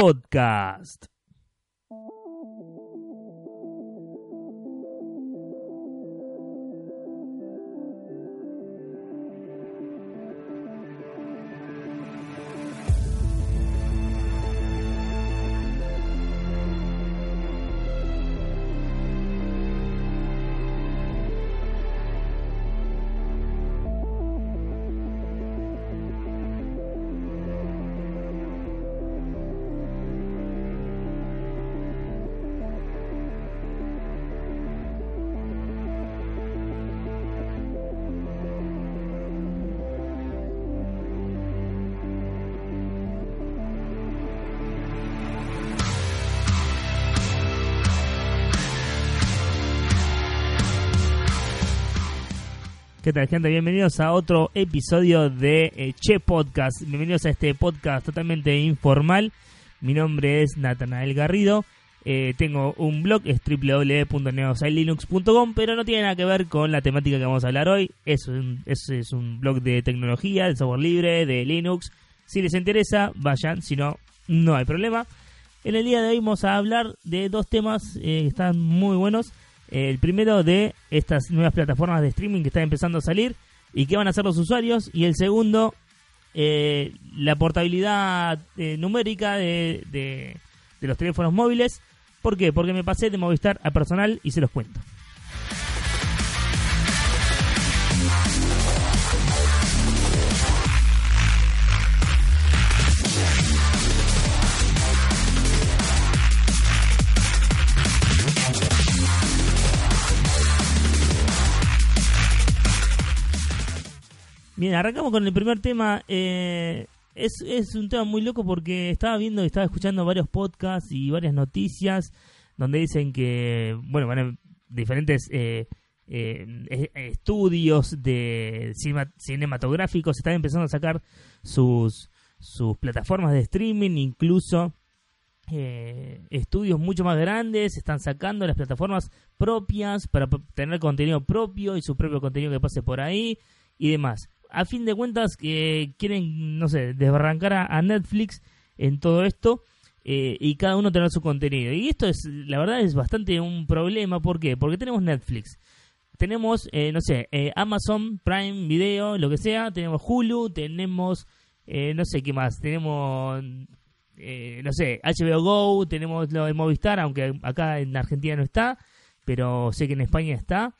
Podcast. ¿Qué? Bienvenidos a otro episodio de eh, Che Podcast. Bienvenidos a este podcast totalmente informal. Mi nombre es Natanael Garrido. Eh, tengo un blog, es www.neosailinux.com, pero no tiene nada que ver con la temática que vamos a hablar hoy. Es un, es un blog de tecnología, de software libre, de Linux. Si les interesa, vayan, si no, no hay problema. En el día de hoy vamos a hablar de dos temas eh, que están muy buenos. El primero de estas nuevas plataformas de streaming que están empezando a salir y qué van a hacer los usuarios. Y el segundo, eh, la portabilidad eh, numérica de, de, de los teléfonos móviles. ¿Por qué? Porque me pasé de Movistar a personal y se los cuento. Bien, arrancamos con el primer tema. Eh, es, es un tema muy loco porque estaba viendo y estaba escuchando varios podcasts y varias noticias donde dicen que, bueno, van diferentes eh, eh, estudios de cinematográficos están empezando a sacar sus, sus plataformas de streaming, incluso estudios mucho más grandes están sacando las plataformas propias para tener contenido propio y su propio contenido que pase por ahí y demás a fin de cuentas que quieren, no sé, desbarrancar a, Netflix en todo esto eh, y cada uno tener su contenido. Y esto es, la verdad, es bastante un problema. ¿Por qué? Porque tenemos Netflix. Tenemos, eh, no sé, eh, Amazon Prime Video, lo que sea. Tenemos Hulu, tenemos, no sé qué más. Tenemos, no sé, HBO Go, tenemos lo de Movistar, aunque acá en Argentina no está, pero sé que en España está.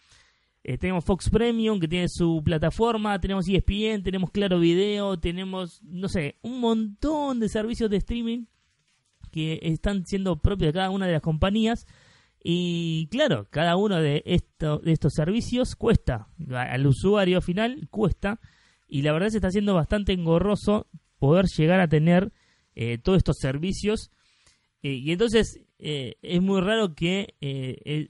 Eh, tenemos Fox Premium que tiene su plataforma, tenemos ESPN, tenemos Claro Video, tenemos, no sé, un montón de servicios de streaming que están siendo propios de cada una de las compañías. Y claro, cada uno de, estos de estos servicios cuesta, al usuario final cuesta, y la verdad se está haciendo bastante engorroso poder llegar a tener eh, todos estos servicios. Eh, y entonces eh, es muy raro que eh, eh,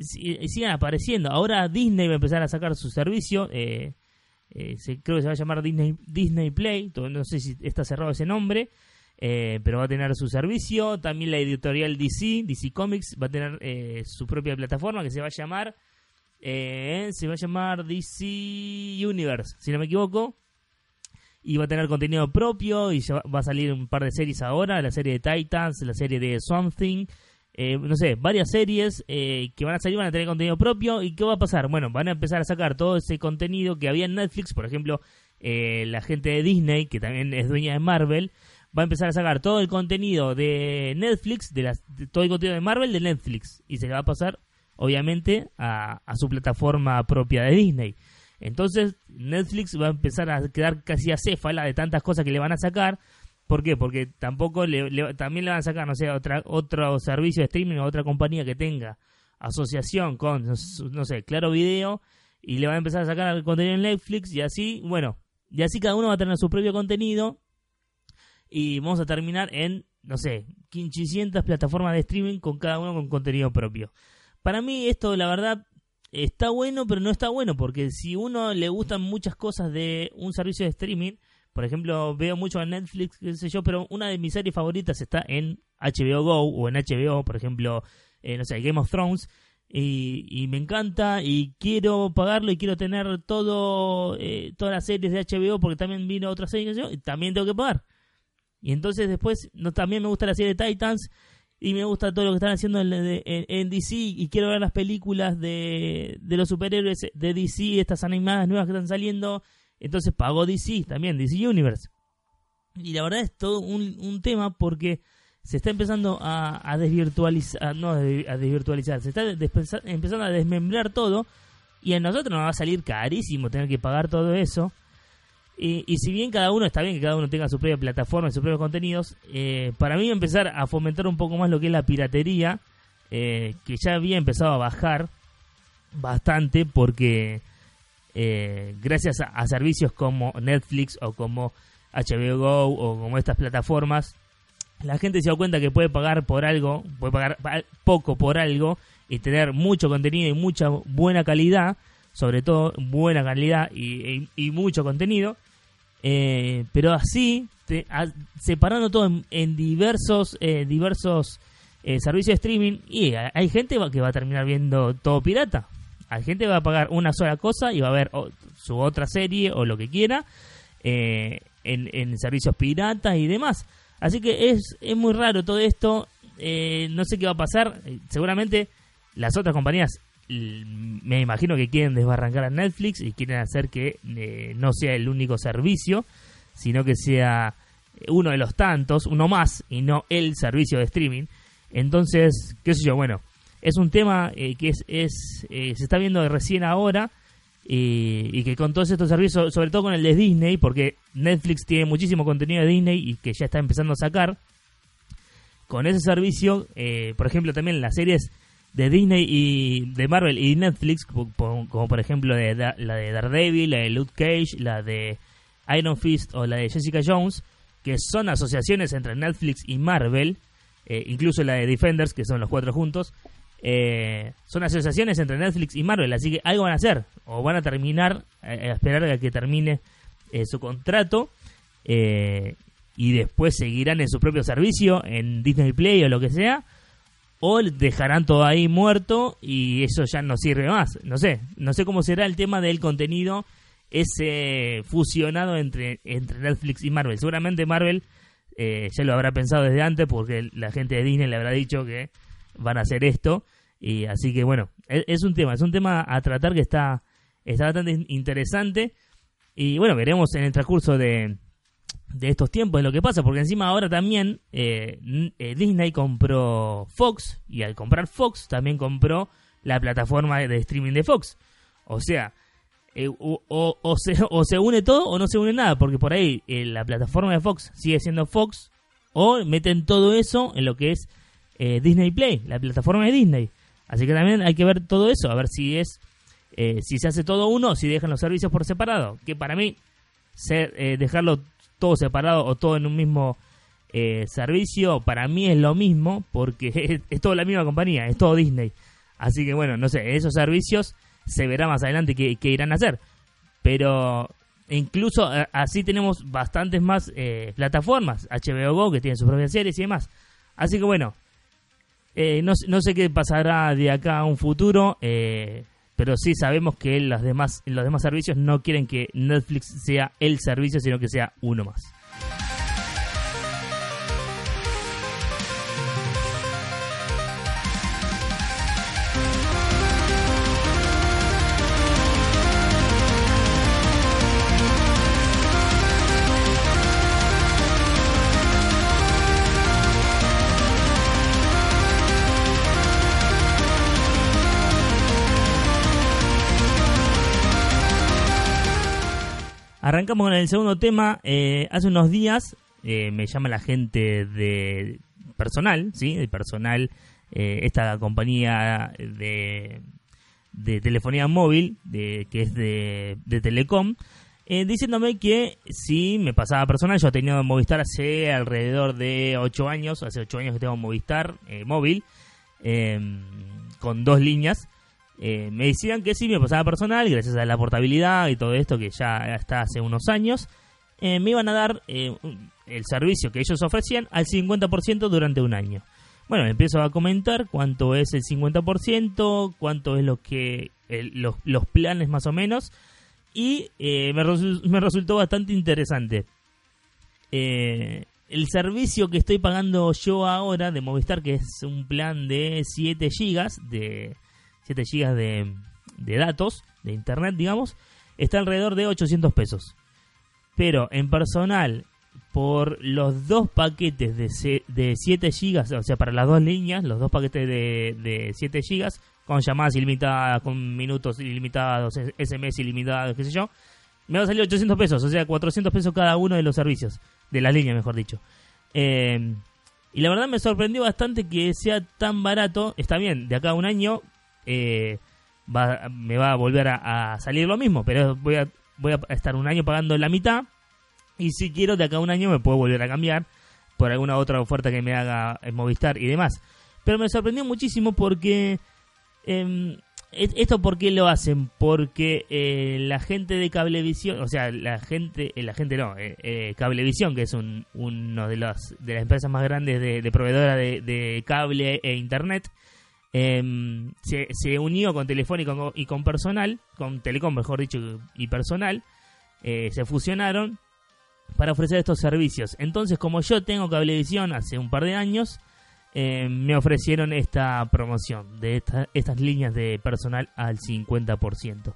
sigan apareciendo. Ahora Disney va a empezar a sacar su servicio. Se, creo que se va a llamar Disney, Disney Play. No sé si está cerrado ese nombre. pero va a tener su servicio. También la editorial DC, DC Comics, va a tener su propia plataforma que se va a llamar. se va a llamar DC Universe, si no me equivoco. Y va a tener contenido propio. Y va a salir un par de series ahora: la serie de Titans, la serie de Something. Eh, no sé, varias series eh, que van a salir, van a tener contenido propio. ¿Y qué va a pasar? Bueno, van a empezar a sacar todo ese contenido que había en Netflix, por ejemplo, eh, la gente de Disney, que también es dueña de Marvel, va a empezar a sacar todo el contenido de Netflix, de, las, todo el contenido de Marvel de Netflix, y se va a pasar, obviamente, a, a su plataforma propia de Disney. Entonces, Netflix va a empezar a quedar casi acéfala de tantas cosas que le van a sacar ¿Por qué? Porque tampoco le, también le van a sacar, no sé, otra, otro servicio de streaming o otra compañía que tenga asociación con, no sé, Claro Video y le van a empezar a sacar el contenido en Netflix y así, bueno, y así cada uno va a tener su propio contenido y vamos a terminar en, no sé, 500 plataformas de streaming con cada uno con contenido propio. Para mí esto, la verdad, está bueno, pero no está bueno porque si uno le gustan muchas cosas de un servicio de streaming, por ejemplo, veo mucho en Netflix, qué sé yo, pero una de mis series favoritas está en HBO Go o en HBO, por ejemplo, eh, no sé, Game of Thrones. Y, me encanta y quiero pagarlo y quiero tener todo eh, todas las series de HBO porque también vino otra serie y también tengo que pagar. Y entonces después no, también me gusta la serie de Titans y me gusta todo lo que están haciendo en, en, DC y quiero ver las películas de, de, los superhéroes de DC, estas animadas nuevas que están saliendo. Entonces pago DC también, DC Universe. Y la verdad es todo un, un tema porque se está empezando a, desvirtualizar, no a desvirtualizar, se está empezando a desmembrar todo y a nosotros nos va a salir carísimo tener que pagar todo eso. Y, y, si bien cada uno está bien que cada uno tenga su propia plataforma y sus propios contenidos, eh, para mí empezar a fomentar un poco más lo que es la piratería, eh, que ya había empezado a bajar bastante porque eh, gracias a, a, servicios como Netflix o como HBO Go o como estas plataformas, la gente se da cuenta que puede pagar por algo, puede pagar poco por algo y tener mucho contenido y mucha buena calidad, sobre todo buena calidad y, mucho contenido, eh, pero así, separando todo en, diversos, eh, diversos eh, servicios de streaming, y hay gente que va a terminar viendo todo pirata. Hay gente va a pagar una sola cosa y va a ver su otra serie o lo que quiera en, en servicios piratas y demás. Así que es, es muy raro todo esto. Eh, no sé qué va a pasar. Eh, seguramente las otras compañías me imagino que quieren desbarrancar a Netflix y quieren hacer que eh, no sea el único servicio, sino que sea uno de los tantos, uno más, y no el servicio de streaming. Entonces, qué sé yo, bueno, es un tema que es, es se está viendo recién ahora y, que con todos estos servicios, sobre todo con el de Disney, porque Netflix tiene muchísimo contenido de Disney y que ya está empezando a sacar, con ese servicio, eh, por ejemplo, también las series de Disney y de Marvel y Netflix, como, por ejemplo la de Daredevil, la de Luke Cage, la de Iron Fist o la de Jessica Jones, que son asociaciones entre Netflix y Marvel, eh, incluso la de Defenders, que son los cuatro juntos, eh, son asociaciones entre Netflix y Marvel, así que algo van a hacer, o van a terminar, eh, esperar a que termine eh, su contrato, y después seguirán en su propio servicio, en Disney Play o lo que sea, o dejarán todo ahí muerto y eso ya no sirve más. No sé, no sé cómo será el tema del contenido ese fusionado entre, entre Netflix y Marvel. Seguramente Marvel ya lo habrá pensado desde antes porque la gente de Disney le habrá dicho que van a hacer esto. Y así que bueno, e, es, un tema, es un tema a tratar que está, está bastante interesante. Y bueno, veremos en el transcurso de, de estos tiempos lo que pasa, porque encima ahora también eh, eh, Disney compró Fox y al comprar Fox también compró la plataforma de streaming de Fox. O sea, eh, o, se, o se une todo o no se une nada, porque por ahí la plataforma de Fox sigue siendo Fox o meten todo eso en lo que es eh, Disney Play, la plataforma de Disney. Así que también hay que ver todo eso, a ver si es eh, si se hace todo uno, si dejan los servicios por separado. Que para mí ser, eh, dejarlo todo separado o todo en un mismo servicio, para mí es lo mismo, porque es, es toda la misma compañía, es todo Disney. Así que bueno, no sé, esos servicios se verá más adelante qué, irán a hacer. Pero incluso así tenemos bastantes más plataformas, HBO Go que tiene sus propias series y demás. Así que bueno, eh, no, no, sé qué pasará de acá a un futuro, eh, pero sí sabemos que las demás, los demás servicios no quieren que Netflix sea el servicio, sino que sea uno más. Arrancamos con el segundo tema. Eh, hace unos días eh, me llama la gente de personal, ¿sí? De personal, eh, esta compañía de, de telefonía móvil, de, que es de, de Telecom, diciéndome que si me pasaba personal, yo he tenido Movistar hace alrededor de 8 años, hace 8 años que tengo Movistar móvil, con dos líneas. Eh, me decían que sí me pasaba personal, gracias a la portabilidad y todo esto que ya está hace unos años, eh, me iban a dar eh, el servicio que ellos ofrecían al 50% durante un año. Bueno, empiezo a comentar cuánto es el 50%, cuánto es lo que los, los, planes más o menos, y me, me, resultó bastante interesante. el servicio que estoy pagando yo ahora de Movistar, que es un plan de 7 gigas, de 7 gigas de, de datos, de internet, digamos, está alrededor de 800 pesos. Pero en personal, por los dos paquetes de, de 7 gigas, o sea, para las dos líneas, los dos paquetes de, de 7 gigas, con llamadas ilimitadas, con minutos ilimitados, SMS ilimitados, qué sé yo, me va a salir 800 pesos, o sea, 400 pesos cada uno de los servicios, de la línea, mejor dicho. Eh, y la verdad me sorprendió bastante que sea tan barato. Está bien, de acá a un año eh, va, me va a volver a, salir lo mismo, pero voy a, voy a estar un año pagando la mitad. Y si quiero, de acá a un año me puedo volver a cambiar por alguna otra oferta que me haga en Movistar y demás. Pero me sorprendió muchísimo porque eh, ¿Esto por qué lo hacen? Porque eh, la gente de Cablevisión, o sea, la gente, eh, la gente no, eh, Cablevisión, que es un, uno de las, de las empresas más grandes de, proveedora de, cable e internet, em, se, se, unió con Telefónica y con Personal, con Telecom mejor dicho, y Personal, se fusionaron para ofrecer estos servicios. Entonces, como yo tengo Cablevisión hace un par de años, eh, me ofrecieron esta promoción de estas líneas de personal al 50%.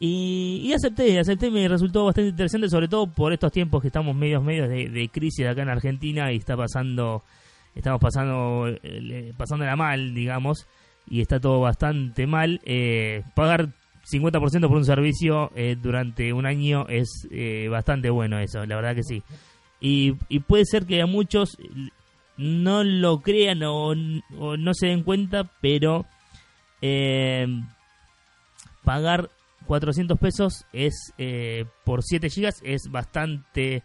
Y, y, acepté, acepté, me resultó bastante interesante, sobre todo por estos tiempos que estamos medios, medios de, de crisis acá en Argentina y está pasando, estamos pasando, eh, pasándola mal, digamos, y está todo bastante mal. Eh, pagar 50% por un servicio eh, durante un año es bastante bueno eso, la verdad que sí. Y, puede ser que a muchos no lo crean o, no se den cuenta, pero eh, pagar 400 pesos es eh, por 7 gigas es bastante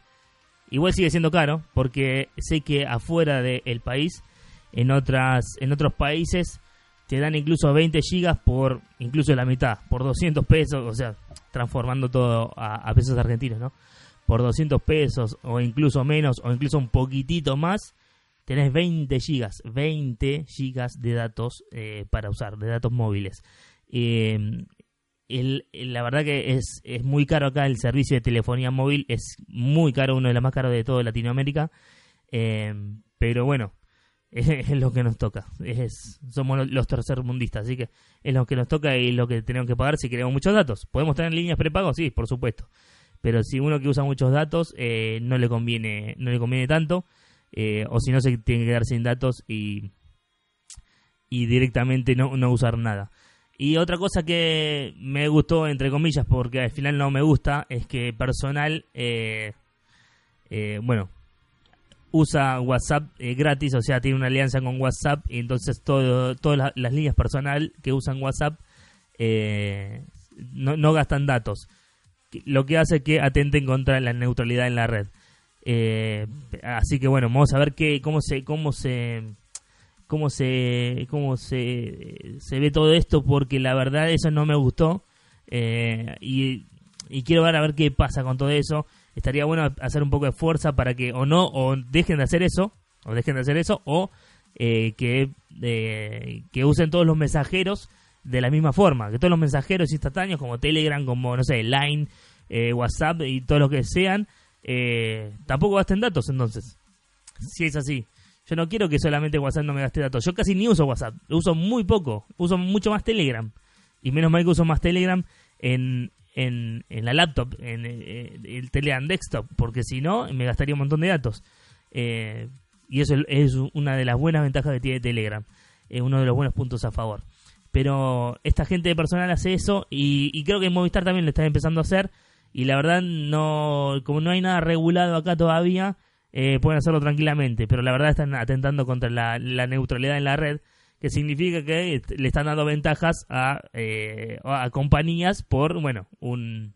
igual sigue siendo caro porque sé que afuera del país en otras en otros países te dan incluso 20 gigas por incluso la mitad por 200 pesos o sea transformando todo a, pesos argentinos no por 200 pesos o incluso menos o incluso un poquitito más tenés 20 gigas, 20 gigas de datos eh, para usar, de datos móviles. Em, la verdad que es, es muy caro acá el servicio de telefonía móvil, es muy caro, uno de los más caros de toda Latinoamérica, em, pero bueno, es, lo que nos toca, es, somos los tercermundistas, así que es lo que nos toca y lo que tenemos que pagar si queremos muchos datos. ¿Podemos tener líneas prepago? Sí, por supuesto, pero si uno que usa muchos datos eh, no le conviene no le conviene tanto eh, o si no se tiene que quedar sin datos y, y directamente no, no usar nada. Y otra cosa que me gustó, entre comillas, porque al final no me gusta, es que personal, eh, eh, bueno, usa WhatsApp gratis, o sea, tiene una alianza con WhatsApp y entonces todo, todas las, líneas personal que usan WhatsApp no, no gastan datos, lo que hace que atenten contra la neutralidad en la red. Eh, así que bueno, vamos a ver qué, cómo se, cómo se, cómo se, cómo se, se ve todo esto, porque la verdad eso no me gustó eh, y, quiero ver a ver qué pasa con todo eso. Estaría bueno hacer un poco de fuerza para que o no o dejen de hacer eso, o dejen de hacer eso, o eh, que, que usen todos los mensajeros de la misma forma, que todos los mensajeros instantáneos como Telegram, como no sé, Line, WhatsApp y todo lo que sean eh, tampoco gasten datos entonces. Si es así. Yo no quiero que solamente WhatsApp no me gaste datos. Yo casi ni uso WhatsApp. uso muy poco. Uso mucho más Telegram. Y menos mal que uso más Telegram en, en, en la laptop, en, eh, el Telegram desktop. Porque si no, me gastaría un montón de datos. Eh, y eso es una de las buenas ventajas que tiene Telegram. Es uno de los buenos puntos a favor. Pero esta gente de personal hace eso y creo que Movistar también lo está empezando a hacer y la verdad no como no hay nada regulado acá todavía eh, pueden hacerlo tranquilamente pero la verdad están atentando contra la, neutralidad en la red que significa que le están dando ventajas a, eh, a compañías por bueno un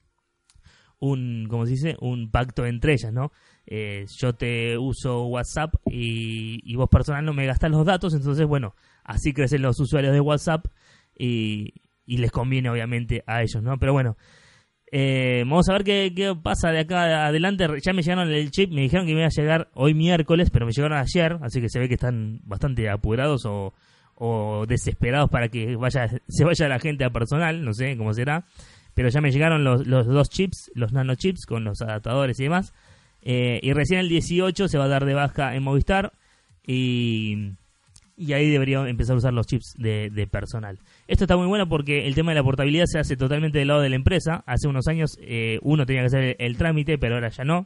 un como se dice un pacto entre ellas no eh, yo te uso WhatsApp y, vos personal no me gastas los datos entonces bueno así crecen los usuarios de WhatsApp y les conviene obviamente a ellos no pero bueno eh, vamos a ver qué, pasa de acá adelante. Ya me llegaron el chip, me dijeron que me iba a llegar hoy miércoles, pero me llegaron ayer, así que se ve que están bastante apurados o, desesperados para que vaya se vaya la gente a personal, no sé cómo será. Pero ya me llegaron los, los dos chips, los nano chips con los adaptadores y demás. Eh, y recién el 18 se va a dar de baja en Movistar y, y ahí debería empezar a usar los chips de, personal. Esto está muy bueno porque el tema de la portabilidad se hace totalmente del lado de la empresa. Hace unos años eh, uno tenía que hacer el, trámite, pero ahora ya no.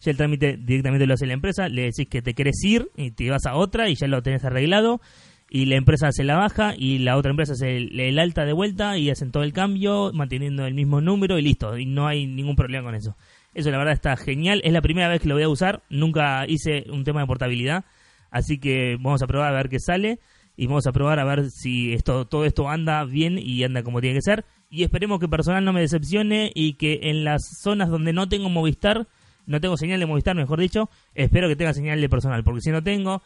Ya el trámite directamente lo hace la empresa, le decís que te querés ir y te vas a otra y ya lo tenés arreglado y la empresa hace la baja y la otra empresa hace el, alta de vuelta y hacen todo el cambio manteniendo el mismo número y listo, y no hay ningún problema con eso. Eso la verdad está genial, es la primera vez que lo voy a usar, nunca hice un tema de portabilidad, así que vamos a probar a ver qué sale y vamos a probar a ver si esto todo esto anda bien y anda como tiene que ser y esperemos que personal no me decepcione y que en las zonas donde no tengo Movistar, no tengo señal de Movistar, mejor dicho, espero que tenga señal de personal, porque si no tengo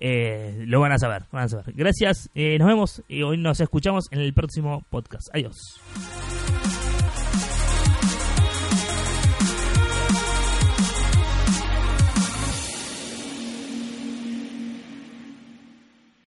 eh, lo van a saber, van a saber. Gracias, eh, nos vemos y hoy nos escuchamos en el próximo podcast. Adiós.